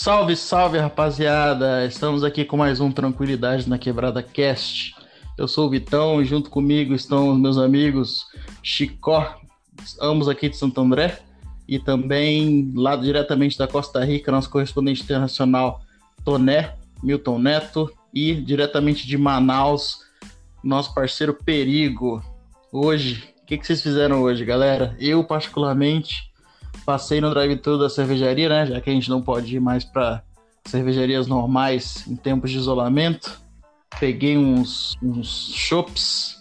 Salve, salve, rapaziada! Estamos aqui com mais um Tranquilidade na Quebrada Cast. Eu sou o Vitão e junto comigo estão os meus amigos Chicó, ambos aqui de Santo André, e também lá diretamente da Costa Rica, nosso correspondente internacional Toné, Milton Neto, e diretamente de Manaus, nosso parceiro Perigo. Hoje, o que, que vocês fizeram hoje, galera? Eu, particularmente, Passei no drive-thru da cervejaria, né? Já que a gente não pode ir mais para cervejarias normais em tempos de isolamento. Peguei uns, uns chops.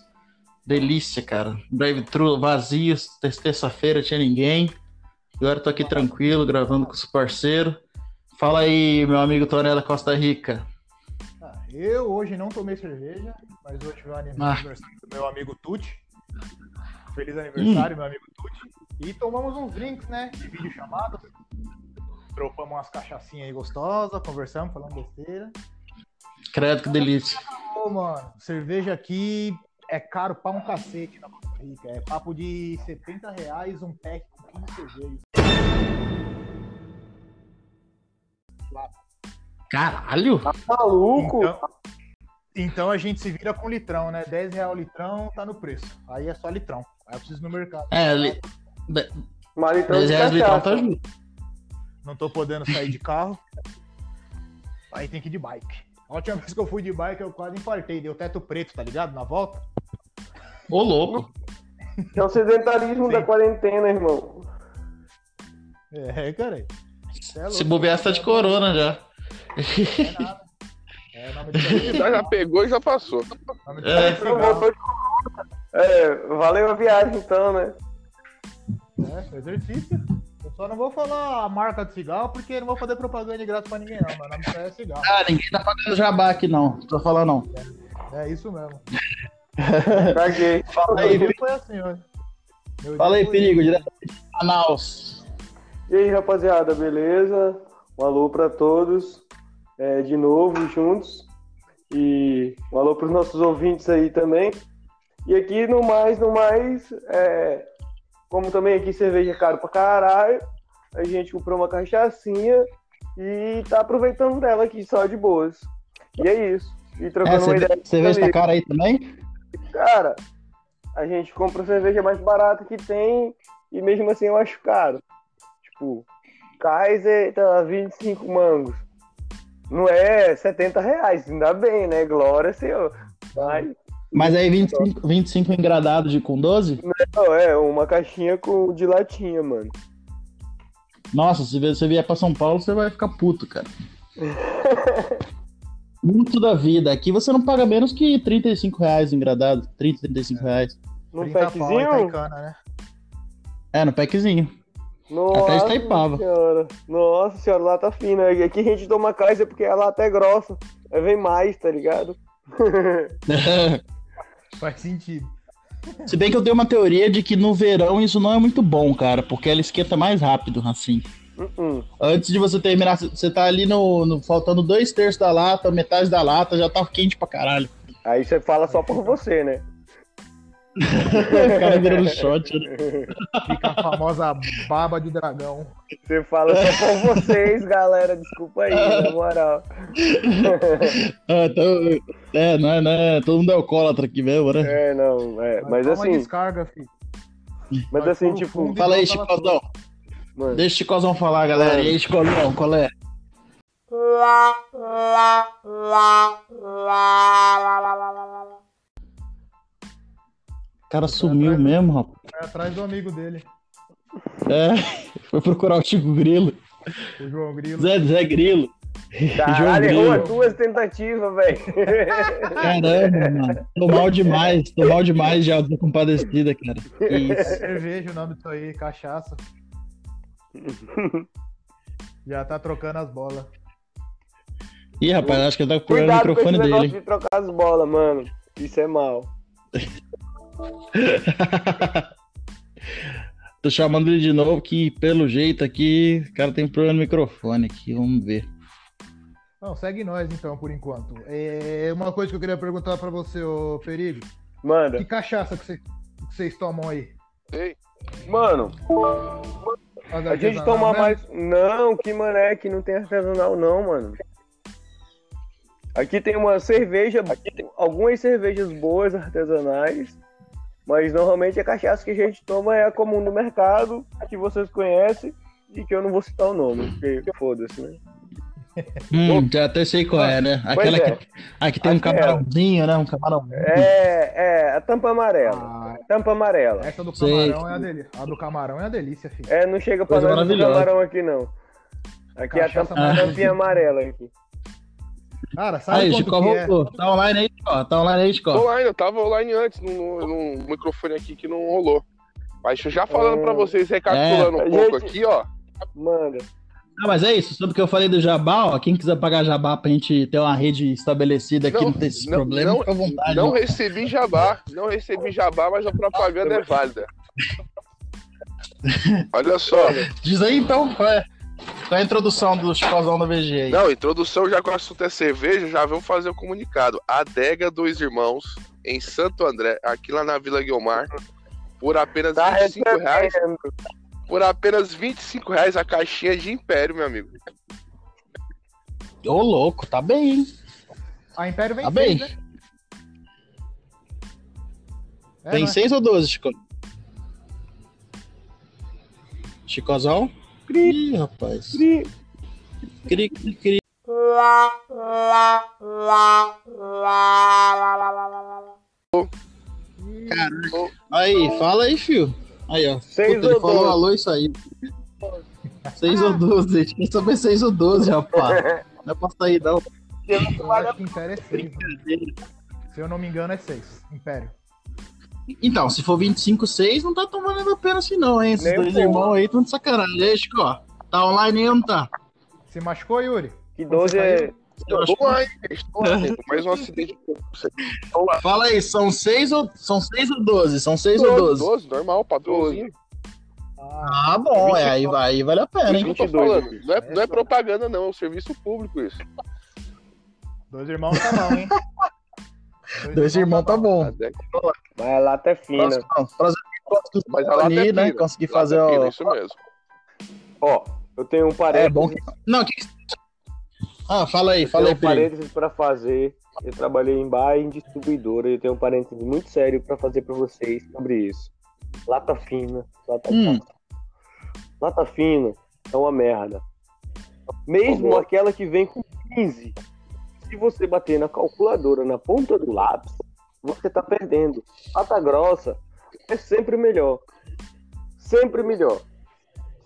Delícia, cara. Drive-thru vazio, terça-feira tinha ninguém. Agora tô aqui tranquilo, gravando com os parceiros. Fala aí, meu amigo Tonela Costa Rica. Ah, eu hoje não tomei cerveja, mas hoje o aniversário ah. do meu amigo Tuti. Feliz aniversário, hum. meu amigo Tuti. E tomamos uns drinks, né? De vídeo chamado. Tropamos umas cachaçinhas aí gostosas, conversamos, falando besteira. Credo, que delícia. Ô, mano, cerveja aqui é caro pra um cacete na Costa Rica. É papo de 70 reais um pack com 15 cervejas. Caralho! Tá maluco? Então, então, a gente se vira com litrão, né? 10 reais o litrão tá no preço. Aí é só litrão. Aí eu preciso ir no mercado. É, li... Mas então 10 reais litrão tá junto. Não tô podendo sair de carro. Aí tem que ir de bike. A última vez que eu fui de bike, eu quase infartei. Deu teto preto, tá ligado? Na volta. Ô, louco. É o sedentarismo Sim. da quarentena, irmão. É, cara. É Se bobear, tá de corona já. É nada. É, já, já pegou e já passou. É. é, valeu a viagem então, né? É, exercício. Eu só não vou falar a marca de cigarro, porque não vou fazer propaganda de graça pra ninguém, não. Meu nome é cigarro. Ah, ninguém tá pagando jabá aqui, não. Não tô falando, não. É, é isso mesmo. Caguei. Fala aí, foi assim. Fala aí, perigo, diretamente de Manaus. E aí, rapaziada, beleza? Um alô pra todos. É, de novo, juntos. E um alô pros nossos ouvintes aí também. E aqui, no mais, no mais, é, como também aqui cerveja é caro pra caralho, a gente comprou uma cachaçinha e tá aproveitando dela aqui só de boas. E é isso. E trocando é, uma ideia. Cerveja tá cara aí também? Cara, a gente compra a cerveja mais barata que tem e mesmo assim eu acho caro. Tipo, Kaiser tá 25 mangos. Não é 70 reais, ainda bem, né? Glória, senhor. Mas mas aí 25, 25 engradado de com 12? Não, é uma caixinha com, de latinha, mano. Nossa, se você vier pra São Paulo, você vai ficar puto, cara. Muito da vida. Aqui você não paga menos que 35 reais engradado. 30, 35 reais. No packzinho? né? É, no packzinho. Nossa Até Itaipava. Senhora. Nossa senhora, lá tá fina. Aqui a gente toma Kaiser porque ela até é grossa. Aí vem mais, tá ligado? Faz sentido. Se bem que eu tenho uma teoria de que no verão isso não é muito bom, cara, porque ela esquenta mais rápido, assim. Uh -uh. Antes de você terminar, você tá ali no, no, faltando dois terços da lata, metade da lata, já tá quente pra caralho. Aí você fala só por você, né? O cara virando shot, né? Fica a famosa baba de dragão. Você fala só por vocês, galera. Desculpa aí, na moral. ah, então, é, não é, não é, todo mundo é alcoólatra aqui mesmo, né? É, não, é. Mas, mas assim. descarga, filho. Mas, mas assim, tipo. Fala aí, Chicozão. Deixa o Chicozão falar, galera. Mano. E aí, Chicozão, qual é? Lá, lá, lá, lá, lá, lá, lá, lá. O cara sumiu atrás, mesmo, rapaz. É atrás do amigo dele. É, foi procurar o Chico Grilo. O João Grilo. Zé, Zé Grilo. Caralho, errou as duas tentativas, velho. Caramba, mano. Tô mal demais, tô mal demais já, tô compadecida, cara. Isso. É cerveja o nome disso aí, cachaça. já tá trocando as bolas. Ih, rapaz, acho que ele tá procurando o microfone dele. de trocar as bolas, mano. Isso é mal. Tô chamando ele de novo, que pelo jeito aqui, o cara tem problema no microfone aqui, vamos ver. Não, segue nós então, por enquanto. É uma coisa que eu queria perguntar para você, ô Perigo. Manda. Que cachaça que, você, que vocês tomam aí? Ei. Mano, A gente toma né? mais. Não, que mané, que não tem artesanal, não, mano. Aqui tem uma cerveja, aqui tem algumas cervejas boas artesanais, mas normalmente a cachaça que a gente toma é a comum no mercado, que vocês conhecem e que eu não vou citar o nome, porque foda-se, né? Hum, já até sei qual é, né? Aquela é. que aqui tem um camarãozinho, né? Um camarão. É, é, a tampa amarela. Ah, tampa amarela. Essa do camarão sei. é a delícia. A do camarão é a delícia, filho. É, não chega pra nós do camarão aqui, não. Aqui Cachaça é a tampa, tampinha amarela aqui. Cara, sabe aí, Chico que é? Tá online aí, Chico? Tá online aí, Chico? Tô online, eu tava online antes no, no, microfone aqui que não rolou. Mas já falando hum, pra vocês, recapitulando é. um pouco gente... aqui, ó. Manda. Ah, mas é isso, sobre o que eu falei do Jabá, ó, quem quiser pagar Jabá pra gente ter uma rede estabelecida aqui, não, não ter esse não, problema, não, fica à vontade. Não recebi Jabá, não recebi Jabá, mas a propaganda é válida. Olha só. Diz aí então, qual é, qual é a introdução do Chicozão da VG aí? Não, introdução, já que o assunto é cerveja, já vamos fazer o comunicado. Adega Dois Irmãos, em Santo André, aqui lá na Vila Guilmar, por apenas tá 25 reais por apenas 25 reais a caixinha de Império, meu amigo. Ô, louco, tá bem, hein? A Império vem tá seis, bem. né? É, Tem 6 é? ou 12, Chico? Chicozão? Cri, Ih, rapaz. Cri. Cri, cri, cri. Caraca. Aí, fala aí, fio. Aí, ó. 6 Puta, ele falou alô isso aí. 6 ou 12, gente. Quem saber 6 ou 12, rapaz. Não é pra sair, não. Eu acho que Império é 6. Se eu não me engano, é 6. Império. Então, se for 25, 6, não tá tão valendo a pena assim, não, hein? Esses Nem dois irmãos aí estão de sacanagem. Chico, ó. Tá online aí ou não tá? Se machucou, Yuri? Que 12 é. Eu estou online, estou online. Mais um acidente. Fala aí, são 6 ou, são seis ou 12? São 6 ou 12? 12, normal, padrãozinho. Ah, bom, é, aí, aí vale a pena, hein? 22, não, é, não é propaganda, não, é um serviço público isso. Dois irmãos tá bom, hein? Dois, Dois irmãos tá bom. Mas a lata é fina. Mas a lata é fina. Né? Consegui fazer, ó. Isso mesmo. Ó, eu tenho um parede. É bom que... Não, que ah, fala aí, fala aí, um parênteses para fazer. Eu trabalhei em bar e em distribuidora. Eu tenho um parênteses muito sério para fazer para vocês sobre isso. Lata fina, lata hum. Lata fina é uma merda. Mesmo aquela que vem com 15. Se você bater na calculadora na ponta do lápis, você tá perdendo. Lata grossa é sempre melhor. Sempre melhor.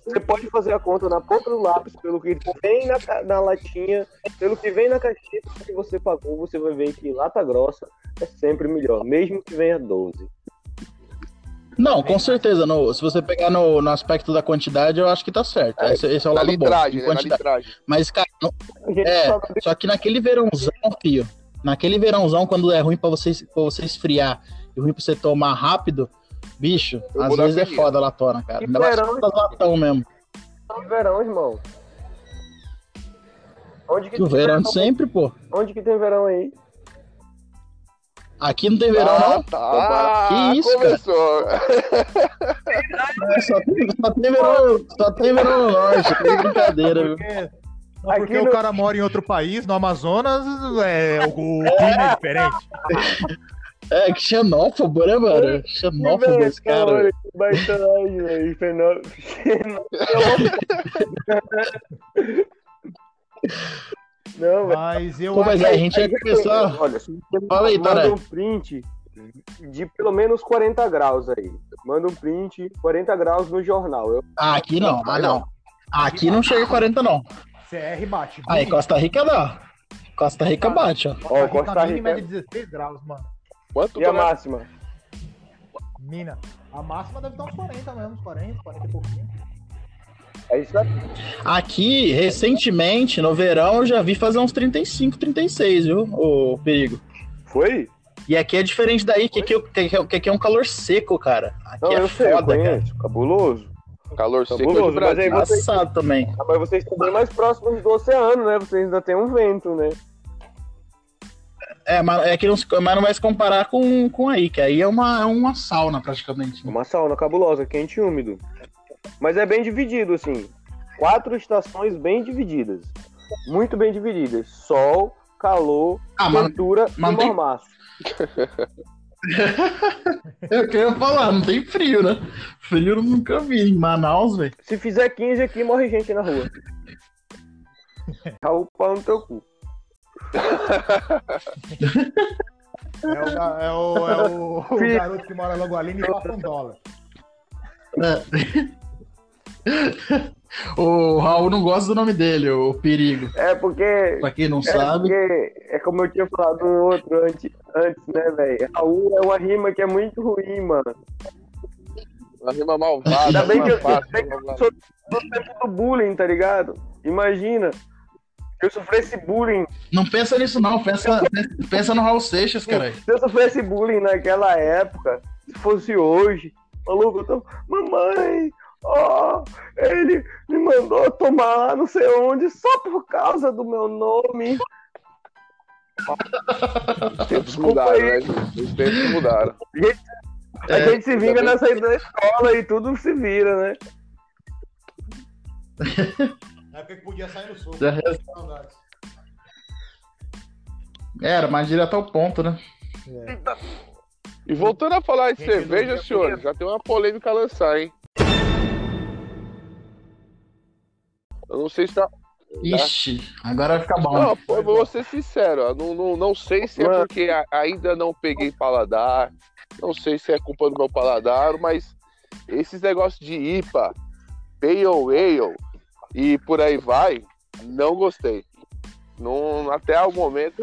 Você pode fazer a conta na ponta do lápis, pelo que vem na, na latinha, pelo que vem na caixinha que você pagou, você vai ver que lata grossa é sempre melhor, mesmo que venha 12. Não, com certeza. No, se você pegar no, no aspecto da quantidade, eu acho que tá certo. É, esse, esse é o lado litragem, bom. Né, quantidade. Mas, cara, não, é, só que naquele verãozão, fio, naquele verãozão, quando é ruim pra você, pra você esfriar e ruim pra você tomar rápido, Bicho, eu às vezes é foda a latona, cara. Ainda mais verão, latão mesmo. Que verão, irmão. Onde que o verão, verão sempre, pô. Onde que tem verão aí? Aqui não tem verão, ah, não. Tá. Que isso, começou. cara? só, tem, só, tem verão, só tem verão no norte, tem brincadeira, viu? Não, porque no... o cara mora em outro país, no Amazonas, é, o, o clima é diferente. É, que xenófobo, né, mano? Xenófobo esse cara. Baitolagem, velho. Não, mas eu Pô, mas a gente ia começar. Olha, Fala aí, Manda um print de pelo menos 40 graus aí. Manda um print, 40 graus no jornal. Eu... Ah, aqui não, ah, não. Aqui não chega 40, não. CR bate. Aí, Costa Rica dá. Costa Rica bate, ó. Costa Rica, ó, Costa Rica... é de 16 graus, mano. Quanto e a máxima? Mina. A máxima deve estar uns 40 mesmo, uns 40, 40 e pouquinho. É isso aí. Aqui, recentemente, no verão, eu já vi fazer uns 35, 36, viu, o perigo. Foi? E aqui é diferente daí, que aqui, que, aqui é um calor seco, cara. Aqui Não, é eu foda, sei, cara. Cabuloso. Calor Cabuloso, seco mas aí vocês, também. Mas vocês estão bem mais próximos do oceano, né? Vocês ainda tem um vento, né? É, mas é que não, mas não vai se comparar com, com aí, que aí é uma, é uma sauna praticamente. Uma sauna cabulosa, quente e úmido. Mas é bem dividido, assim. Quatro estações bem divididas. Muito bem divididas. Sol, calor, ah, quentura e mormaço. Eu queria falar, não tem frio, né? Frio eu nunca vi em Manaus, velho. Se fizer 15 aqui, morre gente na rua. Raul pau no teu cu. É o, é o, é o, o garoto que mora logo ali e passa um dólar. É. o Raul não gosta do nome dele, o Perigo. É porque. Pra quem não é sabe. Porque é como eu tinha falado no outro antes, antes né, velho? Raul é uma rima que é muito ruim, mano. Uma rima malvada. Ainda bem que eu, bem que eu sou do tempo do bullying, tá ligado? Imagina. Se eu sofresse bullying. Não pensa nisso, não. Pensa, pensa no Raul Seixas, cara. Se eu sofresse bullying naquela época, se fosse hoje, maluco, eu tô. Mamãe, oh, ele me mandou tomar não sei onde só por causa do meu nome. Os tempos mudaram, né? Os tempos mudaram. A gente, a é, gente se vinga nessa ida da escola e tudo se vira, né? Na época que podia sair no soco. Era, mas direto ao ponto, né? É. E voltando a falar de cerveja, senhor, já tem uma polêmica a lançar, hein? Eu não sei se tá. Ixi, agora vai ficar bom. Não, pô, vou ser sincero, não, não, não sei se é porque ainda não peguei paladar, não sei se é culpa do meu paladar, mas esses negócios de IPA, Pale Ale e por aí vai, não gostei. Não, até o momento.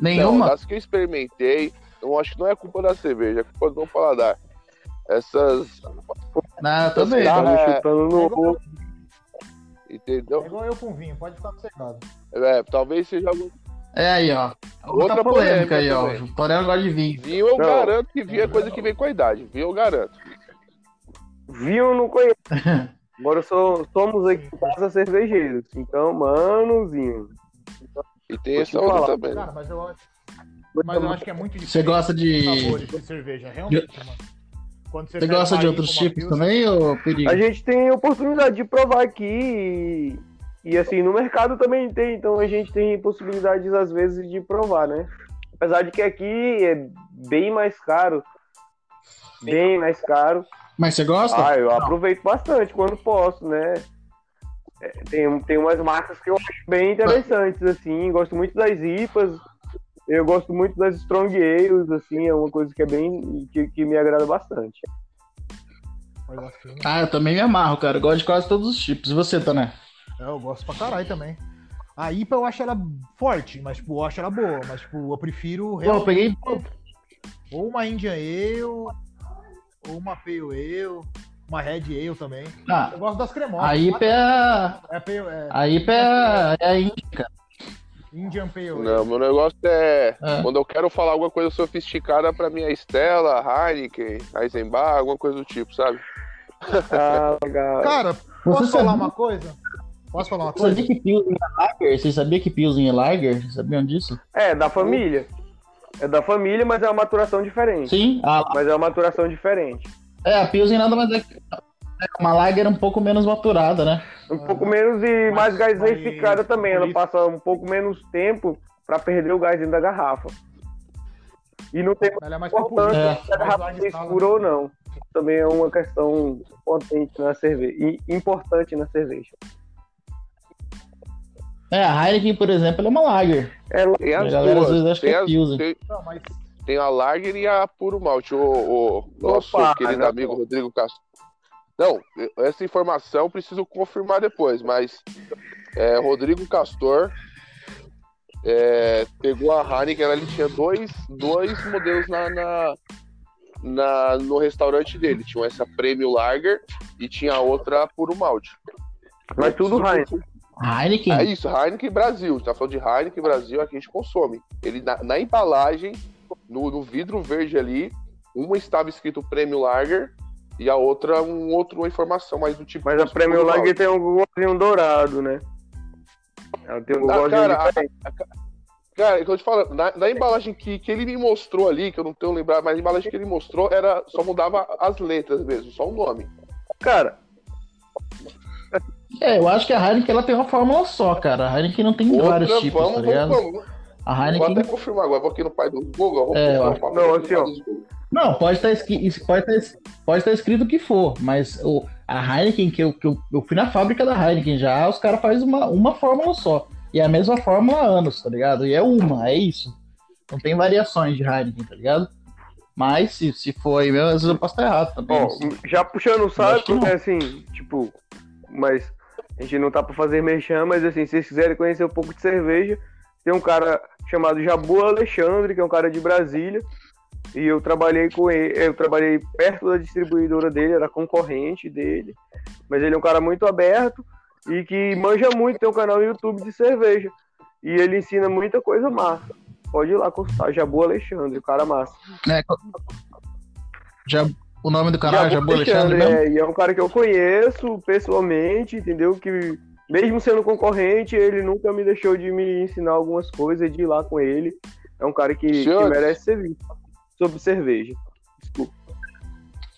Nenhuma? Não, das que eu experimentei, eu acho que não é culpa da cerveja, é culpa do meu paladar. Essas. Não, também. Tá chutando no. Entendeu? É igual eu com vinho, pode ficar sossegado. É, talvez seja algum. É aí, ó. Outra, Outra polêmica, polêmica aí, ó. O Torel gosta de vinho. Vinho eu não. garanto que vinho é coisa que vem com a idade. Vinho eu garanto. Vinho eu não conheço. Agora sou, somos aqui casa cervejeiros. Então, manozinho. E tem essa outra também. Cara, mas eu acho. Mas eu acho que é muito difícil. Você gosta de. Sabores de cerveja, realmente, mano. Quando você, você gosta de outros tipos também, ou perigo? A gente tem oportunidade de provar aqui e, e, assim, no mercado também tem, então a gente tem possibilidades às vezes de provar, né? Apesar de que aqui é bem mais caro, bem mais caro. Mas você gosta? Ah, eu Não. aproveito bastante quando posso, né? É, tem, tem umas marcas que eu acho bem interessantes, assim, gosto muito das IPAs, eu gosto muito das Strong Ales, assim, é uma coisa que é bem. que, que me agrada bastante. Ah, eu também me amarro, cara. Eu gosto de quase todos os tipos. E você, Tané? É, eu gosto pra caralho também. A IPA eu acho ela forte, mas tipo, eu acho ela boa, mas tipo, eu prefiro. Pô, eu peguei. Ou uma Indian Ale, ou uma Pale Ale, uma Red Ale também. Ah, eu gosto das cremosas. A IPA é. é, é... A IPA é, é a Índica. Indian Pale Ale. Não, meu negócio é, é. Quando eu quero falar alguma coisa sofisticada pra minha Estela, Heineken, Eisenbach, alguma coisa do tipo, sabe? Ah, legal. Cara, posso Você falar uma coisa? Posso falar uma coisa? Você sabia que Pilsen é Lager? Você sabia que Pilsen é Lager? Sabiam disso? É, da família. É da família, mas é uma maturação diferente. Sim. A... Mas é uma maturação diferente. É, a Pilsen nada mais é uma lager um pouco menos maturada, né? Um pouco menos e mais gaseificada também. Ela passa um pouco menos tempo para perder o gás dentro da garrafa. E não tem ela é mais importância é. se a garrafa é escura ou não. Também é uma questão importante na cerveja. importante na cerveja. É, a Heineken, por exemplo, é uma lager. É, tem as a galera duas. às vezes acha que é Pilsen. Tem... Não, mas... tem a lager e a puro malte. O, o nosso Opa, querido amigo Rodrigo Castro não, essa informação preciso confirmar depois, mas é, Rodrigo Castor é, pegou a Heineken, ele tinha dois, dois modelos na, na, na, no restaurante dele. Tinha essa Premium Lager e tinha outra Puro Malte. Mas tudo Heineken. Heineken? É isso, Heineken Brasil. A gente tá falando de Heineken Brasil, aqui a gente consome. Ele na, na embalagem, no, no vidro verde ali, uma estava escrito Premium Lager e a outra um outro uma informação mais do tipo. Mas a Premium Lager tem um gozinho dourado, né? Ela tem um ah, cara, a, a, cara, é eu te falo, na, na, embalagem que, que ele me mostrou ali, que eu não tenho lembrado, mas a embalagem que ele mostrou era só mudava as letras mesmo, só o nome. Cara, É, eu acho que a Heineken ela tem uma fórmula só, cara. A Heineken não tem Outra, vários tipos, vamos, tá ligado? vamos, vamos. A Vou Heineken. até confirmar agora, vou aqui no pai do Google. Vou É, confirmar, não, vou assim, ó. Não, pode estar escrito, pode estar, pode estar escrito o que for, mas o, a Heineken, que, eu, que eu, eu fui na fábrica da Heineken já, os caras fazem uma, uma fórmula só. E é a mesma fórmula há anos, tá ligado? E é uma, é isso. Não tem variações de Heineken, tá ligado? Mas se, se for aí mesmo, às vezes eu posso estar errado também. Não sei. já puxando o saco, né, assim, tipo, mas a gente não tá pra fazer merchan, mas assim, se vocês quiserem conhecer um pouco de cerveja, tem um cara chamado Jabu Alexandre, que é um cara de Brasília, e eu trabalhei com ele, eu trabalhei perto da distribuidora dele, era concorrente dele, mas ele é um cara muito aberto e que manja muito, tem um canal no YouTube de cerveja, e ele ensina muita coisa massa. Pode ir lá consultar, Jabu Alexandre, o cara massa. É, já, o nome do canal é Jabu Alexandre mesmo? é, e é um cara que eu conheço pessoalmente, entendeu? Que mesmo sendo concorrente, ele nunca me deixou de me ensinar algumas coisas, de ir lá com ele. É um cara que, que merece ser visto sobre cerveja. Desculpa.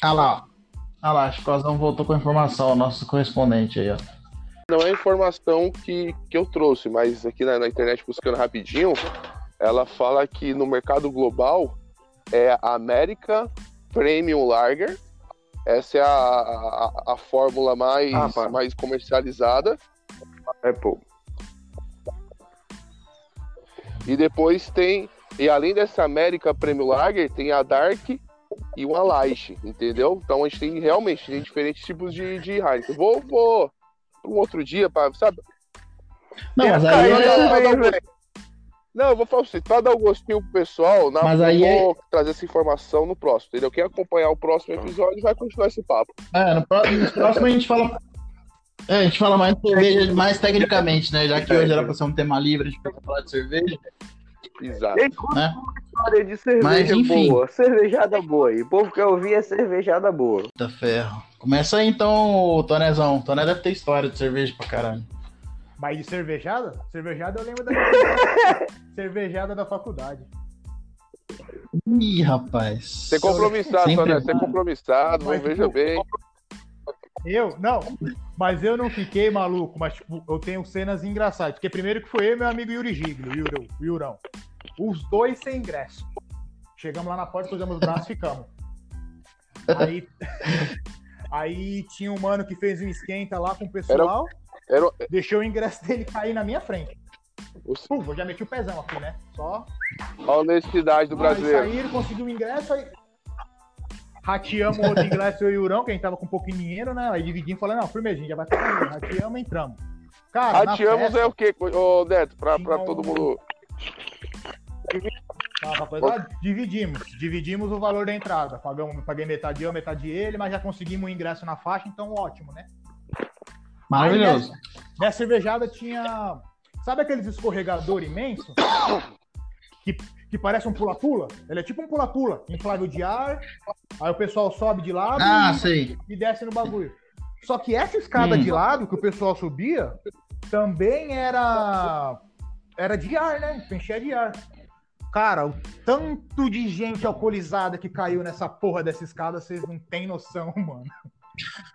Ah lá, ó. Ah lá, Chicozão voltou com a informação, o nosso correspondente aí, ó. Não é informação que, que eu trouxe, mas aqui na, na internet buscando rapidinho, ela fala que no mercado global é a América Premium Lager. Essa é a, a, a fórmula mais, Ah, mais comercializada. É pô. E depois tem. E além dessa América Premium Lager, tem a Dark e uma Light, entendeu? Então a gente tem realmente tem diferentes tipos de, de Heineken. Vou, vou pra um outro dia, pra, sabe? Não, mas aí é, é-. Não, eu vou falar pra você, pra dar o gostinho pro pessoal, na, Mas eu aí é- vou trazer essa informação no próximo, entendeu? Quem acompanhar o próximo episódio vai continuar esse papo. É, no pró- no próximo a gente fala. É, a gente fala mais de cerveja, mais tecnicamente, né? Já que hoje era pra ser um tema livre, a gente pode falar de cerveja, Exato. Tem né? história de cerveja Mas, enfim. boa, cervejada boa. E o povo quer ouvir é cervejada boa. Puta ferro. Começa aí então, Tonezão. Toné deve ter história de cerveja pra caralho. Mas de cervejada? Cervejada eu lembro da cervejada da faculdade. Ih, rapaz. Ser compromissado, Sempre né? Ser vai. compromissado, Mas, veja bem. Eu, não, mas eu não fiquei maluco, mas tipo, eu tenho cenas engraçadas. Porque primeiro que foi eu e meu amigo Yuri Giglio, Yurão, Yurão. Os dois sem ingresso. Chegamos lá na porta, cruzamos os braços e ficamos. Aí, aí tinha um mano que fez um esquenta lá com o pessoal, Era, deixou o ingresso dele cair na minha frente. Pum, eu já meti o pezão aqui, né? Só a honestidade do Aí brasileiro. saíram, conseguiu o ingresso, aí rateamos o outro ingresso, eu e o Urão, que a gente tava com um pouquinho de dinheiro, né? Aí dividimos, falando, não, firmezinho, já vai ficar dinheiro. Rateamos, entramos. Cara, Rateamos festa, é o quê, ô Neto? Pra, pra todo um- mundo. Ah, rapaziada, dividimos. Dividimos o valor da entrada. Pagamos, paguei metade eu, metade ele, mas já conseguimos o ingresso na faixa, então ótimo, né? Maravilhoso. Nessa cervejada tinha. Sabe aqueles escorregador imenso? Que, que parece um pula-pula? Ele é tipo um pula-pula, inflável de ar. Aí o pessoal sobe de lado Ah, e, sei. e desce no bagulho. Só que essa escada Hum. de lado que o pessoal subia também era. Era de ar, né? Enchia de ar. Cara, o tanto de gente alcoolizada que caiu nessa porra dessa escada, vocês não têm noção, mano.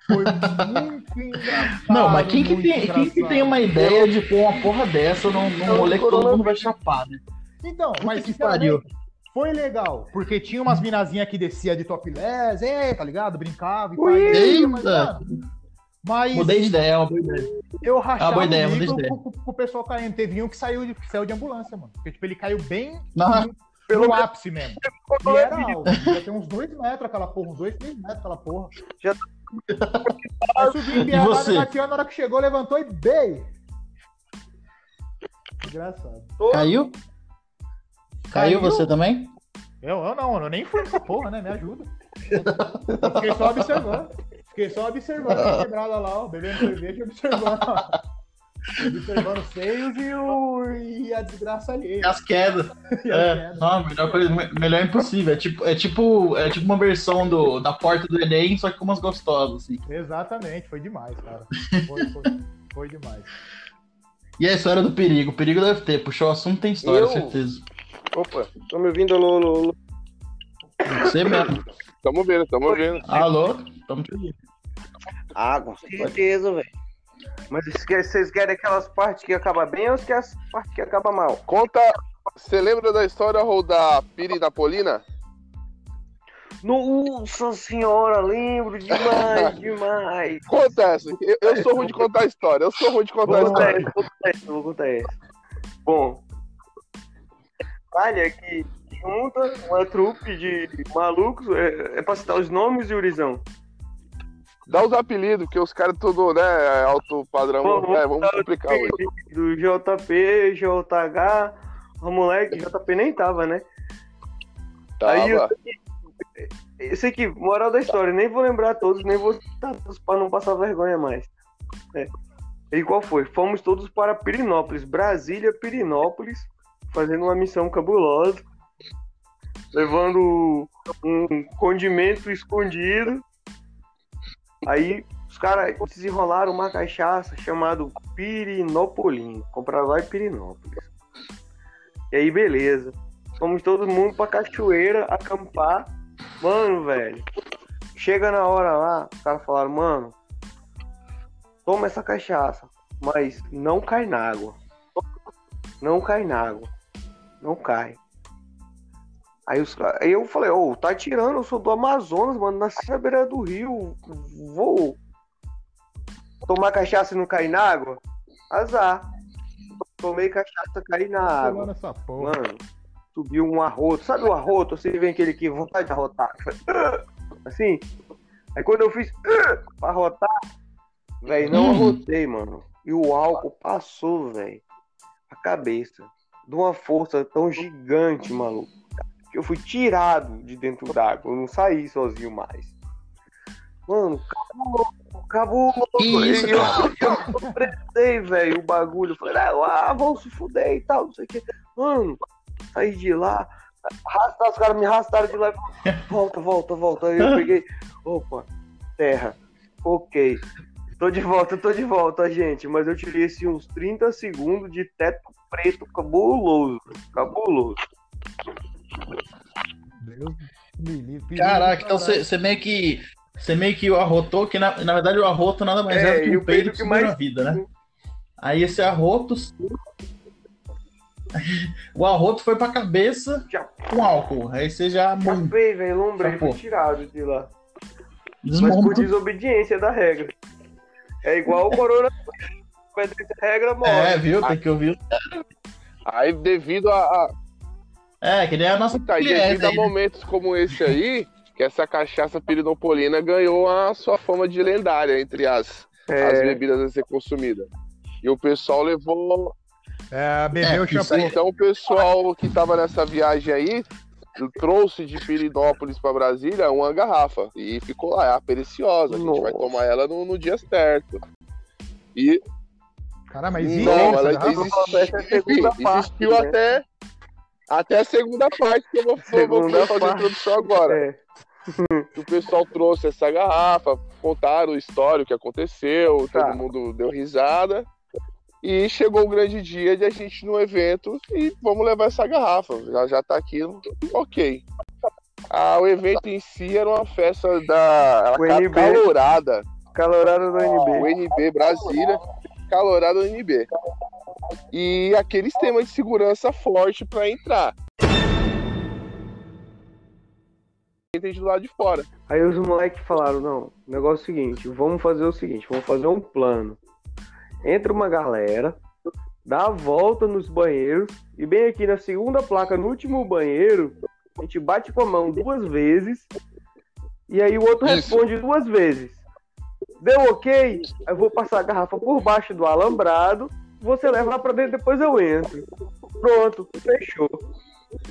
Foi muito engraçado. Não, mas quem que, tem, quem que tem uma ideia de pôr uma porra dessa num, num rolê que todo mundo vai chapar, né? Então, mas que sinceramente, foi legal, porque tinha umas minazinhas que descia de topless, é, tá ligado? Brincava e descia, mas, mano, mas Mudei de ideia, é uma boa ideia. eu rachava boa ideia, o mudei de com, com- o pessoal caindo. Teve um que saiu de, que saiu de ambulância, mano. Porque, tipo, ele caiu bem Não. no, pelo ápice mesmo. E era alto. Devia ter uns dois metros aquela porra, uns dois, três metros aquela porra. Já- Aí subiu em BH, na hora que chegou, levantou e bem. Engraçado. Caiu? Caiu Caiu? você também? Eu, eu não, eu nem fui nessa porra, né? Me ajuda. Eu fiquei só observando. Fiquei só observando a quebrada lá, ó, bebendo cerveja e observando. ó. Observando os seios e, o, e a desgraça ali. E as quedas. É, não, melhor, coisa, me- melhor impossível. É tipo, é tipo, é tipo uma versão do, da porta do Enem, só que com umas gostosas, assim. Exatamente, foi demais, cara. Foi, foi, foi demais. E a história do perigo? O perigo deve ter. Puxou o assunto, tem história, Eu? certeza. Opa, tô me ouvindo, alô, alô, alô. Você mesmo. Tamo vendo, tamo vendo. Alô? Tamo te ouvindo. Ah, com certeza, velho. Mas vocês querem aquelas partes que acabam bem ou as partes que acabam mal? Conta. Você lembra da história da Piri Napolina? Nossa senhora, lembro demais, demais. Conta essa. Eu, eu, sou ruim de contar a história. Eu sou ruim de contar vou a história. Essa, vou contar essa, vou contar essa. Bom, olha que junta uma trupe de malucos. É, é pra citar os nomes, Yurizão? Dá os apelidos, que os caras tudo, né, alto padrão. Bom, é, vamos complicar hoje. Do JP, JH, o moleque, JP nem tava, né? Tava. Aí eu, esse aqui, moral da história, nem vou lembrar todos, nem vou citar todos pra não passar vergonha mais. É. E qual foi? Fomos todos para Pirinópolis, Brasília, Pirinópolis, fazendo uma missão cabulosa, levando um condimento escondido. Aí os caras desenrolaram uma cachaça chamada Pirinopolim. Compraram lá em Pirinópolis. E aí, beleza. Fomos todo mundo pra cachoeira acampar Mano, velho. Chega na hora lá, os caras falaram, mano, toma essa cachaça, mas não cai na água. Não cai na água. Não cai. Aí, os, aí eu falei, ô, oh, tá tirando, eu sou do Amazonas, mano, nasci na beira do rio, vou tomar cachaça e não cair na água? Azar. Tomei cachaça, caí na água. Mano, subiu um arroto. Sabe o arroto? Você vem aquele que vontade de arrotar. Assim. Aí quando eu fiz pra arrotar, velho, não hum. arrotei, mano. E o álcool passou, velho, a cabeça. De uma força tão gigante, maluco. Que eu fui tirado de dentro d'água. Eu não saí sozinho mais. Mano, acabou, acabou. Isso, eu, eu, eu velho, o bagulho. Falei, ah, vamos se fuder e tal, não sei o que. Mano, saí de lá, arrastar, os caras me arrastaram de lá, volta, volta, volta. Aí eu peguei, opa, terra, ok. Tô de volta, tô de volta, gente. Mas eu tirei assim, uns 30 segundos de teto preto cabuloso. Cabuloso. Deus Caraca, então você meio que. Você meio que o arrotou, que na, na verdade o arroto nada mais é, é do que o peido que mais na vida, né? Aí esse arroto o arroto foi pra cabeça já... com álcool. Aí você já. Chapei, velho, lombrei, tirado de lá. Desmonta. Mas por desobediência da regra. É igual o corona. regra morre. É, viu? Tem que ouvir. Aí, devido a. a... É, que nem a nossa. Tá, devido a momentos como esse aí, que essa cachaça pirinopolina ganhou a sua fama de lendária entre as, é... as bebidas a ser consumida. E o pessoal levou é, bebeu é, shampoo. Então o pessoal que tava nessa viagem aí trouxe de Pirinópolis para Brasília uma garrafa e ficou lá, é a preciosa. A gente Nossa. vai tomar ela no, no dia certo. E. Caramba, mas Não, ela existiu, existiu né? até, até a segunda parte que eu vou, vou fazer a introdução agora. É. o pessoal trouxe essa garrafa, contaram a história, o que aconteceu, tá. todo mundo deu risada. E chegou o grande dia de a gente no evento e vamos levar essa garrafa. Já, já tá aqui, ok. Ah, o evento em si era uma festa da calorada. Calorada do NB. O NB Brasília, calorada do NB. E aquele sistema de segurança forte para entrar. Entendi do lado de fora. Aí os moleques falaram: não, o negócio é o seguinte, vamos fazer o seguinte, vamos fazer um plano entra uma galera, dá a volta nos banheiros e bem aqui na segunda placa, no último banheiro, a gente bate com a mão duas vezes e aí o outro Isso. responde duas vezes. Deu ok? Eu vou passar a garrafa por baixo do alambrado, você leva lá pra dentro, depois eu entro. Pronto, fechou.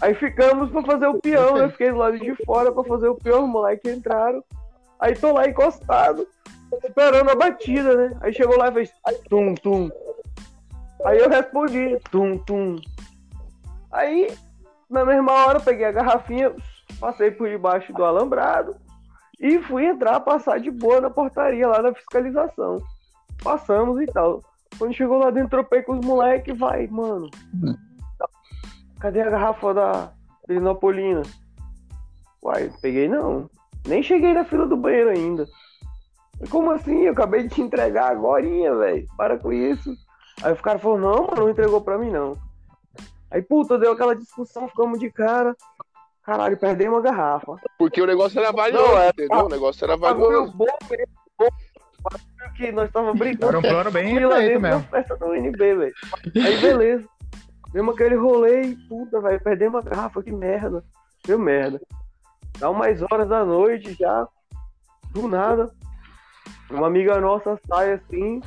Aí ficamos pra fazer o peão, né? Fiquei do lado de fora pra fazer o peão, os moleques entraram. Aí tô lá encostado esperando a batida, né? Aí chegou lá e fez tum, tum. Aí eu respondi, tum, tum. Aí, na mesma hora, peguei a garrafinha, passei por debaixo do alambrado e fui entrar, passar de boa na portaria lá na fiscalização. Passamos e tal. Quando chegou lá dentro, tropei com os moleques, vai, mano. Cadê a garrafa da Pirinopolina? Uai, peguei não. Nem cheguei na fila do banheiro ainda. Como assim? Eu acabei de te entregar agora, velho. Para com isso. Aí o cara falou, não, mano, não entregou pra mim, não. Aí, puta, deu aquela discussão, ficamos de cara. Caralho, perdemos uma garrafa. Porque o negócio era valioso, não, é, entendeu? O negócio era valioso. Bom, bom, que nós estávamos brincando. Era um plano bem feito mesmo. Festa do NB, velho. Aí, beleza. Mesmo aquele rolê e puta, velho, perdemos a garrafa, que merda. Deu merda. Dá umas horas da noite já, do nada. Uma amiga nossa sai assim,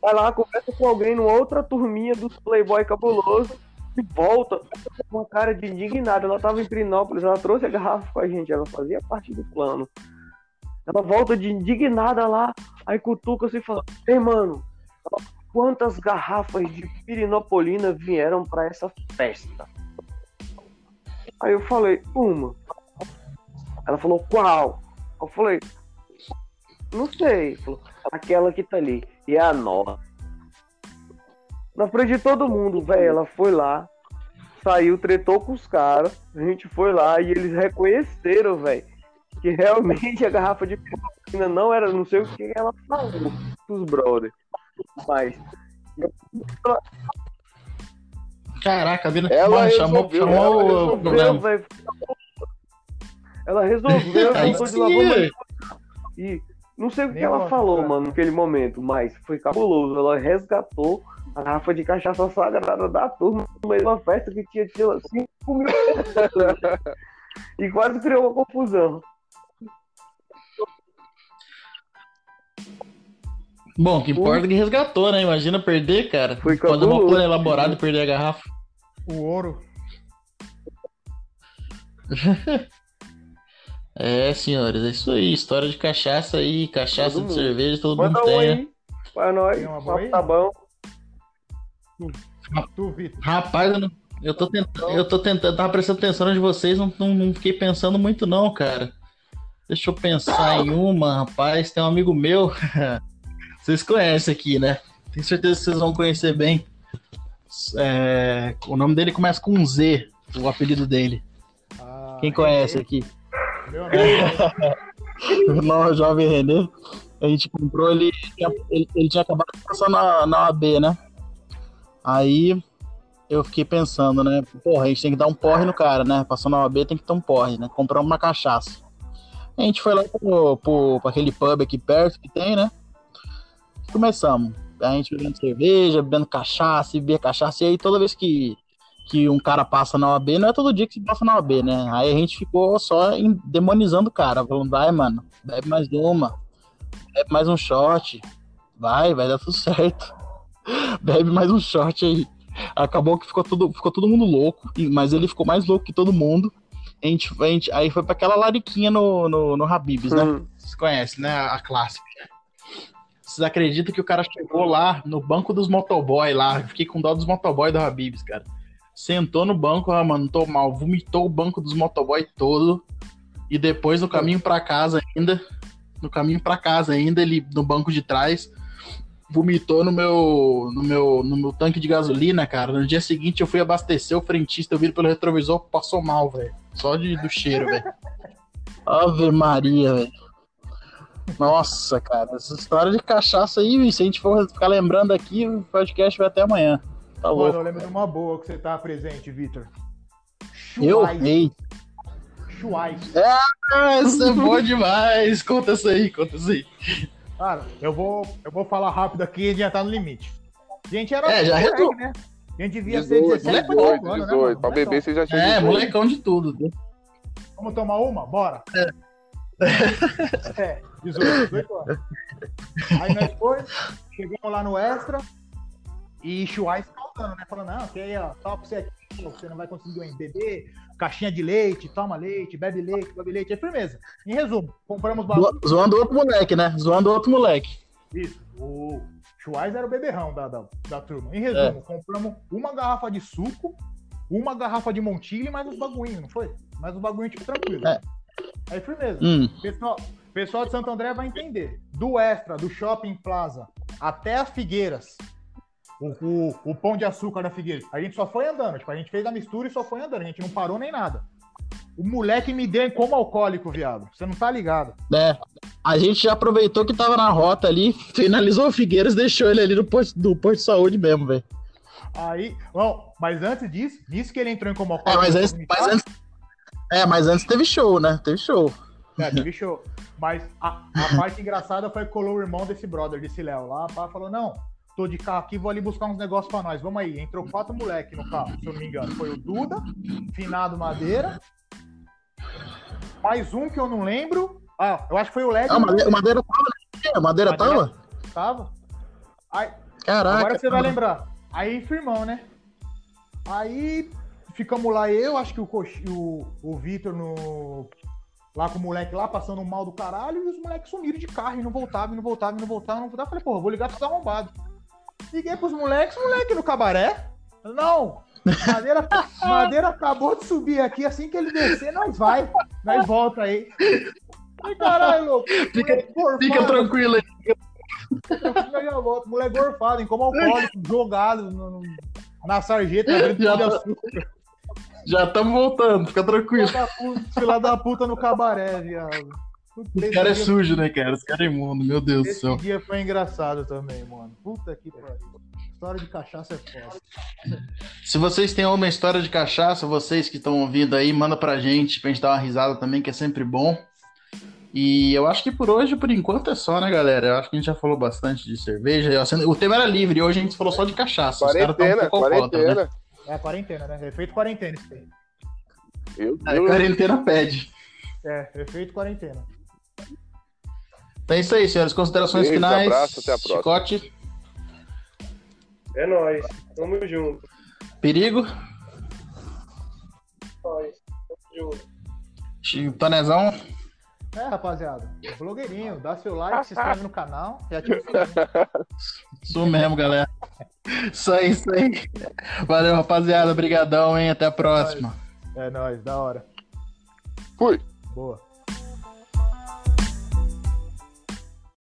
vai lá, conversa com alguém numa outra turminha dos Playboy cabuloso e volta com uma cara de indignada. Ela tava em Trinópolis, ela trouxe a garrafa com a gente, ela fazia parte do plano. Ela volta de indignada lá, aí cutuca assim e fala: Ei, mano, quantas garrafas de pirinopolina vieram para essa festa? Aí eu falei: Uma. Ela falou: Qual? Eu falei: Não sei. Falou, Aquela que tá ali. E é a nova. Na frente de todo mundo, velho, ela foi lá, saiu, tretou com os caras, a gente foi lá e eles reconheceram, velho, que realmente a garrafa de cocaína não era, não sei o que ela falou dos brothers. Mas. Caraca, vira ela chamou, chamou ela o problema. Véio, ela resolveu, de E não sei o que ela falou, cara. mano, naquele momento, mas foi cabuloso. Ela resgatou a garrafa de cachaça sagrada da turma no meio de uma festa que tinha, tinha 5 mil e quase criou uma confusão. Bom, que importa é que resgatou, né? Imagina perder, cara. Foi Fazer uma plano elaborada e perder a garrafa. O ouro. é, senhores, é isso aí. História de cachaça aí, cachaça todo de mundo. cerveja, todo Manda mundo tem, aí. né? Pra nós, tá bom. Tu, Vitor. Rapaz, eu, não, eu, tô tentando, eu tô tentando, tava prestando atenção de vocês, não, não, não fiquei pensando muito não, cara. Deixa eu pensar em uma, rapaz. Tem um amigo meu. vocês conhecem aqui, né? Tenho certeza que vocês vão conhecer bem. É, o nome dele começa com um Z, o apelido dele. Ah, Quem conhece aqui? Meu amigo. o jovem Renê. A gente comprou, ele, ele, ele tinha acabado de passar na, na AB, né? Aí eu fiquei pensando, né? Porra, a gente tem que dar um porre no cara, né? Passou na OAB, tem que ter um porre, né? Compramos uma cachaça. A gente foi lá pro, pro, pro aquele pub aqui perto que tem, né? Começamos. A gente bebendo cerveja, bebendo cachaça, bebia cachaça. E aí toda vez que, que um cara passa na OAB, não é todo dia que se passa na OAB, né? Aí a gente ficou só demonizando o cara. Falando, vai, mano, bebe mais uma. Bebe mais um shot. Vai, vai dar tudo certo. bebe mais um shot aí. Acabou que ficou todo, ficou todo mundo louco, mas ele ficou mais louco que todo mundo. A gente, a gente, aí foi para aquela lariquinha no, no, no Habibs, né? Hum. Vocês conhecem, né? A, clássica. Vocês acreditam que o cara chegou lá no banco dos motoboy lá? Fiquei com dó dos motoboy do Habibs, cara. Sentou no banco, ah, mano, tô mal. Vomitou o banco dos motoboy todo. E depois, no caminho para casa ainda, no caminho para casa ainda, ele no banco de trás, vomitou no meu, no meu, no meu tanque de gasolina, cara. No dia seguinte eu fui abastecer o frentista, eu vi pelo retrovisor, passou mal, velho. Só de, do cheiro, velho. Ave Maria, velho. Nossa, cara, essa história de cachaça aí, se a gente for ficar lembrando aqui, o podcast vai até amanhã. Tá Mano, louco. eu lembro de uma boa que você tá presente, Vitor. Eu? Ei. Chuais. Ah, isso é bom demais. Conta isso aí, conta isso aí. Cara, eu vou, eu vou falar rápido aqui e já tá no limite. A gente era é, já moleque, né? A gente devia 18, ser 17 18, 18, 18, né, Pra beber você já tinha É, 18. molecão de tudo. Vamos tomar uma? Bora. É. é, 18, 18 anos. Aí nós foi, chegamos lá no Extra e Chuai escaldando, né? Falando, não, que aí, ó, só pra você aqui, você não vai conseguir beber, caixinha de leite, toma leite, bebe leite, bebe leite, é firmeza. Em resumo, compramos bagulho. Zoando outro moleque, né? Zoando outro moleque. Isso. O Schweiz era o beberrão da, da, da turma. Em resumo, é. compramos uma garrafa de suco, uma garrafa de Montilho e mais uns bagulhinhos, não foi? Mais uns bagulhinhos tipo tranquilo. É. Aí firmeza. Hum. Pessoal, pessoal de Santo André vai entender. Do Extra, do Shopping Plaza até as Figueiras, o, o, o, pão de açúcar da Figueira. A gente só foi andando. Tipo, a gente fez a mistura e só foi andando. A gente não parou nem nada. O moleque me deu como alcoólico, viado. Você não tá ligado. É. A gente já aproveitou que tava na rota ali, finalizou o Figueiras, deixou ele ali no posto, do posto de saúde mesmo, velho. Aí, bom, mas antes disso, nisso que ele entrou em Comocó. É, mas antes, mas antes, é, mas antes teve show, né? Teve show. É, teve show. Mas a, a parte engraçada foi que colou o irmão desse brother, desse Léo lá, pá, falou, não, tô de carro aqui, vou ali buscar uns negócios pra nós, vamos aí. Entrou quatro moleques no carro, se eu não me engano. Foi o Duda, Finado Madeira, mais um que eu não lembro. Ah, eu acho que foi o Led. Ah, o Madeira tava, né? A Madeira, Madeira tava? Tava. Aí, Caraca. Agora você vai lembrar. Aí, firmão, né? Aí ficamos lá, eu, acho que o, o, o Vitor no. Lá com o moleque lá, passando mal do caralho, e os moleques sumiram de carro e não voltavam, e não voltavam, e não voltavam, não voltavam. Falei, porra, vou ligar pra estar arrombado. Liguei pros moleques, moleque no cabaré. Não, Madeira, Madeira acabou de subir aqui, assim que ele descer, nós vai. Nós volta aí. Ai, caralho, louco. Fica, fica tranquilo aí. Já volto. Moleque gorfado, em como alcoólico, jogado no, no, na sarjeta, já, tá- já estamos voltando, fica tranquilo. Filha da puta no cabaré, viado. Esse cara é sujo, né, cara? Esse cara é imundo, meu Deus Esse do céu. Esse dia foi engraçado também, mano. Puta que pariu. História de cachaça é foda. Se vocês têm alguma história de cachaça, vocês que estão ouvindo aí, manda pra gente, pra gente dar uma risada também, que é sempre bom. E eu acho que por hoje, por enquanto, é só, né, galera? Eu acho que a gente já falou bastante de cerveja. O tema era livre, hoje a gente falou só de cachaça. Quarentena, um quarentena. Conta, né? É, quarentena, né? Efeito quarentena isso aí. Eu, eu... A quarentena pede. É, efeito quarentena. Então é isso aí, senhores. Considerações Beijo, finais. Abraço, até a próxima. Chicote. É nóis. Tamo junto. Perigo. Nóis. Tamo junto. Tonezão. É, rapaziada. Blogueirinho, dá seu like, se inscreve no canal e ativa o Isso mesmo, galera. Isso aí, isso aí. Valeu, rapaziada. Obrigadão, hein? Até a próxima. É nóis, da hora. Fui. Boa.